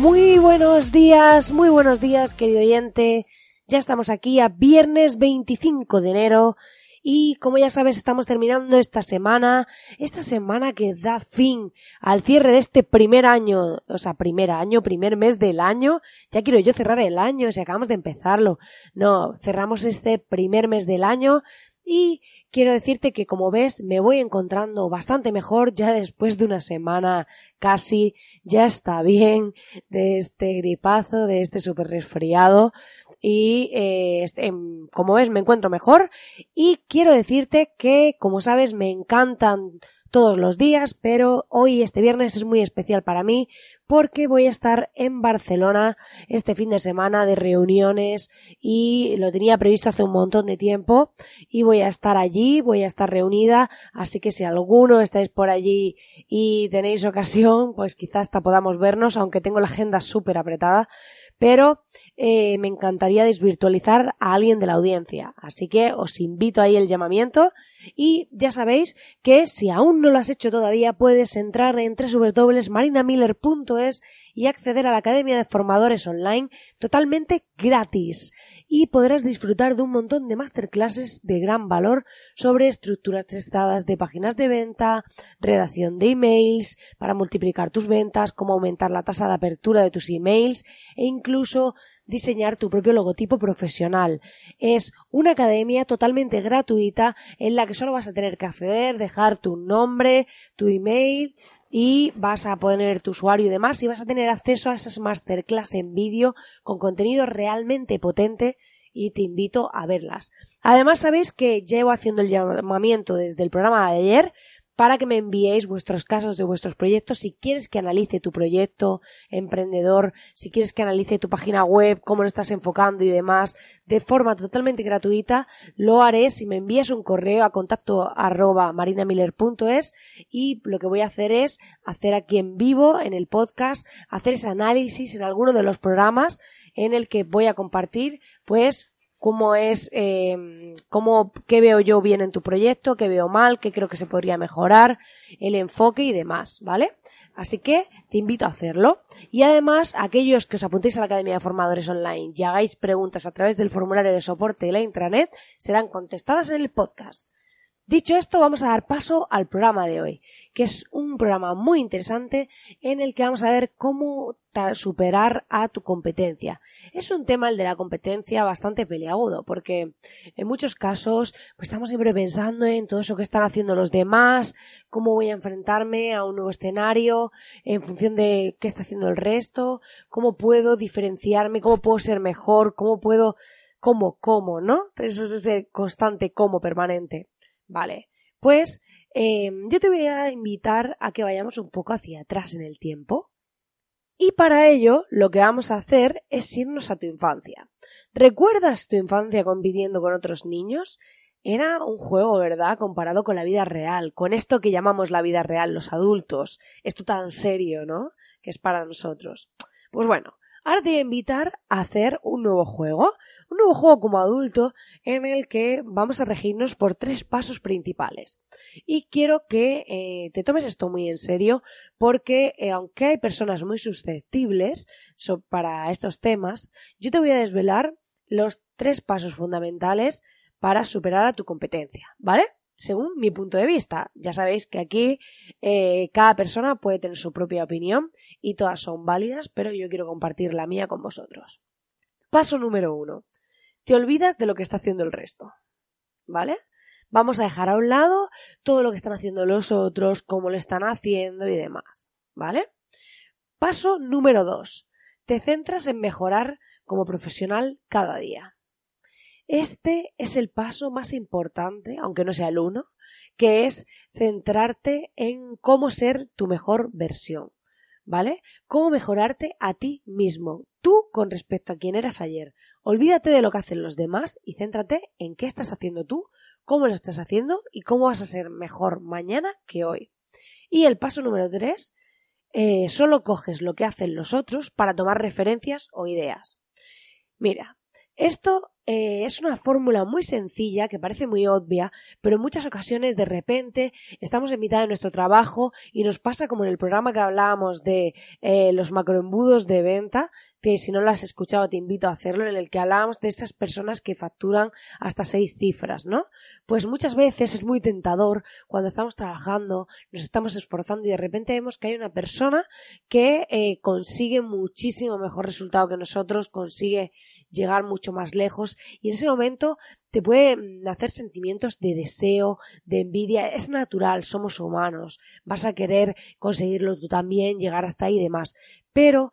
Muy buenos días, muy buenos días, querido oyente. Ya estamos aquí a viernes 25 de enero y como ya sabes estamos terminando esta semana, esta semana que da fin al cierre de este primer año, o sea, primer año, primer mes del año. Ya quiero yo cerrar el año, si acabamos de empezarlo. No, cerramos este primer mes del año y quiero decirte que como ves me voy encontrando bastante mejor ya después de una semana casi. Ya está bien de este gripazo, de este super resfriado. Y eh, este, em, como ves me encuentro mejor. Y quiero decirte que como sabes me encantan todos los días, pero hoy este viernes es muy especial para mí porque voy a estar en Barcelona este fin de semana de reuniones y lo tenía previsto hace un montón de tiempo y voy a estar allí, voy a estar reunida, así que si alguno estáis por allí y tenéis ocasión, pues quizás hasta podamos vernos, aunque tengo la agenda súper apretada, pero eh, me encantaría desvirtualizar a alguien de la audiencia. Así que os invito ahí el llamamiento y ya sabéis que si aún no lo has hecho todavía puedes entrar en www.marinamiller.es y acceder a la Academia de Formadores Online totalmente gratis y podrás disfrutar de un montón de masterclasses de gran valor sobre estructuras testadas de páginas de venta, redacción de emails para multiplicar tus ventas, cómo aumentar la tasa de apertura de tus emails e incluso diseñar tu propio logotipo profesional. Es una academia totalmente gratuita en la que solo vas a tener que acceder, dejar tu nombre, tu email, y vas a poner tu usuario y demás y vas a tener acceso a esas masterclass en vídeo con contenido realmente potente y te invito a verlas. Además sabéis que llevo haciendo el llamamiento desde el programa de ayer para que me enviéis vuestros casos de vuestros proyectos. Si quieres que analice tu proyecto emprendedor, si quieres que analice tu página web, cómo lo estás enfocando y demás, de forma totalmente gratuita, lo haré si me envías un correo a contacto arroba marinamiller.es y lo que voy a hacer es hacer aquí en vivo, en el podcast, hacer ese análisis en alguno de los programas en el que voy a compartir, pues, cómo es, eh, cómo, qué veo yo bien en tu proyecto, qué veo mal, qué creo que se podría mejorar, el enfoque y demás, ¿vale? Así que te invito a hacerlo. Y además, aquellos que os apuntéis a la Academia de Formadores Online y hagáis preguntas a través del formulario de soporte de la intranet, serán contestadas en el podcast. Dicho esto, vamos a dar paso al programa de hoy, que es un programa muy interesante en el que vamos a ver cómo superar a tu competencia. Es un tema el de la competencia bastante peleagudo, porque en muchos casos pues estamos siempre pensando en todo eso que están haciendo los demás, cómo voy a enfrentarme a un nuevo escenario en función de qué está haciendo el resto, cómo puedo diferenciarme, cómo puedo ser mejor, cómo puedo, cómo, cómo, ¿no? Eso es ese constante cómo permanente. Vale. Pues eh, yo te voy a invitar a que vayamos un poco hacia atrás en el tiempo y para ello, lo que vamos a hacer es irnos a tu infancia. ¿Recuerdas tu infancia compitiendo con otros niños? Era un juego, ¿verdad? Comparado con la vida real, con esto que llamamos la vida real, los adultos. Esto tan serio, ¿no? Que es para nosotros. Pues bueno, ahora te a invitar a hacer un nuevo juego un nuevo juego como adulto en el que vamos a regirnos por tres pasos principales. Y quiero que eh, te tomes esto muy en serio porque eh, aunque hay personas muy susceptibles para estos temas, yo te voy a desvelar los tres pasos fundamentales para superar a tu competencia, ¿vale? Según mi punto de vista. Ya sabéis que aquí eh, cada persona puede tener su propia opinión y todas son válidas, pero yo quiero compartir la mía con vosotros. Paso número uno te olvidas de lo que está haciendo el resto. ¿Vale? Vamos a dejar a un lado todo lo que están haciendo los otros, cómo lo están haciendo y demás. ¿Vale? Paso número dos. Te centras en mejorar como profesional cada día. Este es el paso más importante, aunque no sea el uno, que es centrarte en cómo ser tu mejor versión. ¿Vale? Cómo mejorarte a ti mismo, tú con respecto a quien eras ayer Olvídate de lo que hacen los demás y céntrate en qué estás haciendo tú, cómo lo estás haciendo y cómo vas a ser mejor mañana que hoy. Y el paso número tres, eh, solo coges lo que hacen los otros para tomar referencias o ideas. Mira, esto eh, es una fórmula muy sencilla que parece muy obvia, pero en muchas ocasiones de repente estamos en mitad de nuestro trabajo y nos pasa como en el programa que hablábamos de eh, los macroembudos de venta, que si no lo has escuchado te invito a hacerlo, en el que hablábamos de esas personas que facturan hasta seis cifras, ¿no? Pues muchas veces es muy tentador cuando estamos trabajando, nos estamos esforzando y de repente vemos que hay una persona que eh, consigue muchísimo mejor resultado que nosotros, consigue llegar mucho más lejos y en ese momento te puede nacer sentimientos de deseo, de envidia, es natural, somos humanos, vas a querer conseguirlo tú también, llegar hasta ahí y demás, pero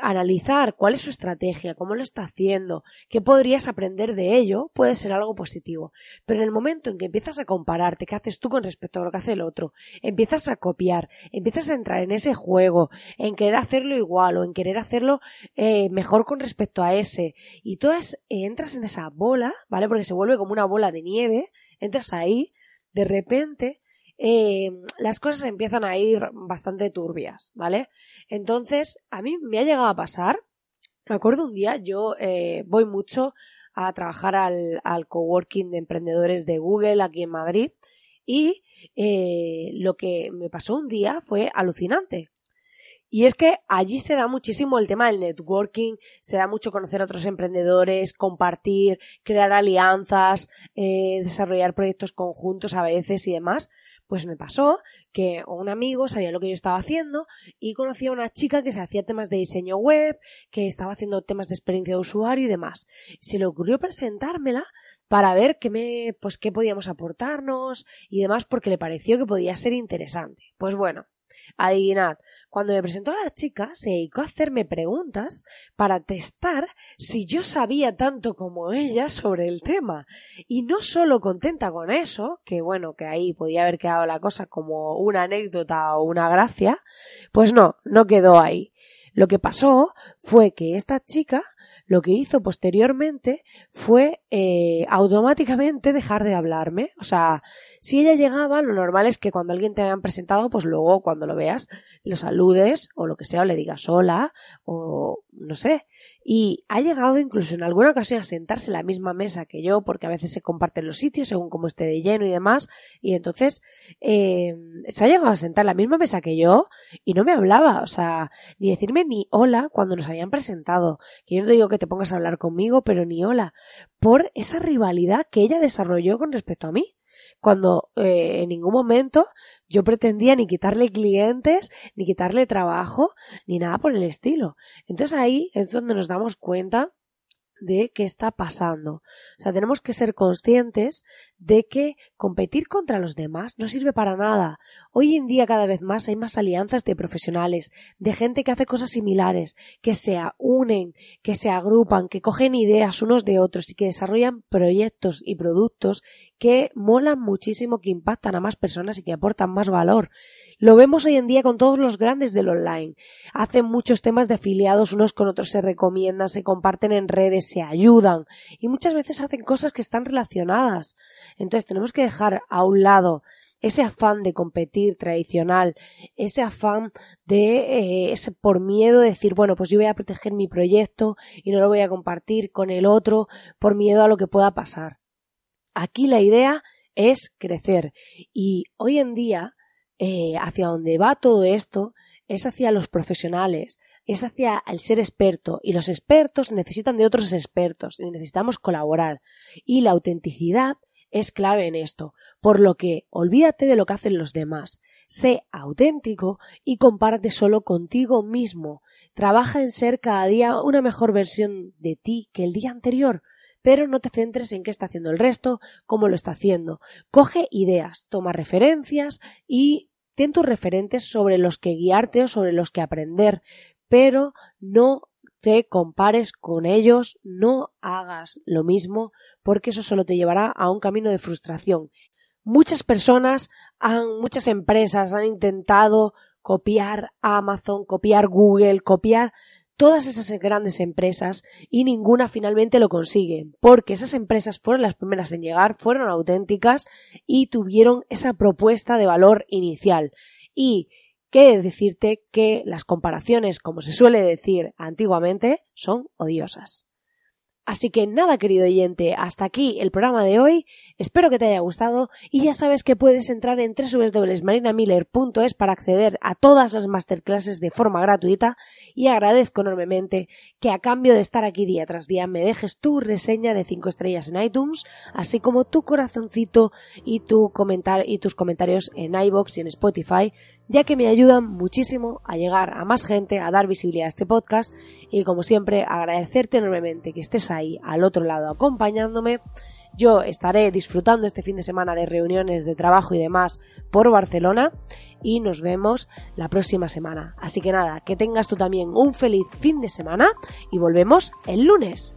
analizar cuál es su estrategia, cómo lo está haciendo, qué podrías aprender de ello, puede ser algo positivo. Pero en el momento en que empiezas a compararte, qué haces tú con respecto a lo que hace el otro, empiezas a copiar, empiezas a entrar en ese juego, en querer hacerlo igual o en querer hacerlo eh, mejor con respecto a ese, y tú entras en esa bola, ¿vale? Porque se vuelve como una bola de nieve, entras ahí, de repente eh, las cosas empiezan a ir bastante turbias, ¿vale? Entonces, a mí me ha llegado a pasar, me acuerdo un día, yo eh, voy mucho a trabajar al, coworking de emprendedores de Google aquí en Madrid y eh, lo que me pasó un día fue alucinante. Y es que allí se da muchísimo el tema del networking, se da mucho conocer a otros emprendedores, compartir, crear alianzas, eh, desarrollar proyectos conjuntos a veces y demás. Pues me pasó que un amigo sabía lo que yo estaba haciendo y conocía a una chica que se hacía temas de diseño web, que estaba haciendo temas de experiencia de usuario y demás. Se le ocurrió presentármela para ver qué me, pues qué podíamos aportarnos y demás porque le pareció que podía ser interesante. Pues bueno, adivinad, cuando me presentó a la chica, se dedicó a hacerme preguntas para testar si yo sabía tanto como ella sobre el tema. Y no solo contenta con eso, que bueno, que ahí podía haber quedado la cosa como una anécdota o una gracia, pues no, no quedó ahí. Lo que pasó fue que esta chica lo que hizo posteriormente fue eh, automáticamente dejar de hablarme. O sea, si ella llegaba, lo normal es que cuando alguien te hayan presentado, pues luego cuando lo veas, lo saludes o lo que sea, o le digas hola o no sé. Y ha llegado incluso en alguna ocasión a sentarse en la misma mesa que yo, porque a veces se comparten los sitios según cómo esté de lleno y demás. Y entonces eh, se ha llegado a sentar en la misma mesa que yo y no me hablaba, o sea, ni decirme ni hola cuando nos habían presentado. Que yo no te digo que te pongas a hablar conmigo, pero ni hola. Por esa rivalidad que ella desarrolló con respecto a mí cuando eh, en ningún momento yo pretendía ni quitarle clientes, ni quitarle trabajo, ni nada por el estilo. Entonces ahí es donde nos damos cuenta de qué está pasando. O sea, tenemos que ser conscientes de que competir contra los demás no sirve para nada. Hoy en día cada vez más hay más alianzas de profesionales, de gente que hace cosas similares, que se unen, que se agrupan, que cogen ideas unos de otros y que desarrollan proyectos y productos que molan muchísimo, que impactan a más personas y que aportan más valor. Lo vemos hoy en día con todos los grandes del online. Hacen muchos temas de afiliados, unos con otros se recomiendan, se comparten en redes, se ayudan y muchas veces hacen cosas que están relacionadas. Entonces tenemos que dejar a un lado ese afán de competir tradicional, ese afán de eh, ese por miedo de decir, bueno, pues yo voy a proteger mi proyecto y no lo voy a compartir con el otro por miedo a lo que pueda pasar. Aquí la idea es crecer y hoy en día eh, hacia donde va todo esto es hacia los profesionales, es hacia el ser experto y los expertos necesitan de otros expertos y necesitamos colaborar y la autenticidad es clave en esto, por lo que olvídate de lo que hacen los demás, sé auténtico y comparte solo contigo mismo, trabaja en ser cada día una mejor versión de ti que el día anterior, pero no te centres en qué está haciendo el resto, cómo lo está haciendo. Coge ideas, toma referencias y ten tus referentes sobre los que guiarte o sobre los que aprender, pero no te compares con ellos, no hagas lo mismo, porque eso solo te llevará a un camino de frustración. Muchas personas, han, muchas empresas han intentado copiar Amazon, copiar Google, copiar todas esas grandes empresas y ninguna finalmente lo consigue, porque esas empresas fueron las primeras en llegar, fueron auténticas y tuvieron esa propuesta de valor inicial. Y qué decirte que las comparaciones, como se suele decir antiguamente, son odiosas. Así que nada, querido oyente, hasta aquí el programa de hoy. Espero que te haya gustado y ya sabes que puedes entrar en www.marinamiller.es para acceder a todas las masterclasses de forma gratuita y agradezco enormemente que a cambio de estar aquí día tras día me dejes tu reseña de 5 estrellas en iTunes, así como tu corazoncito y, tu comentar y tus comentarios en iBox y en Spotify, ya que me ayudan muchísimo a llegar a más gente, a dar visibilidad a este podcast y como siempre agradecerte enormemente que estés ahí al otro lado acompañándome. Yo estaré disfrutando este fin de semana de reuniones de trabajo y demás por Barcelona y nos vemos la próxima semana. Así que nada, que tengas tú también un feliz fin de semana y volvemos el lunes.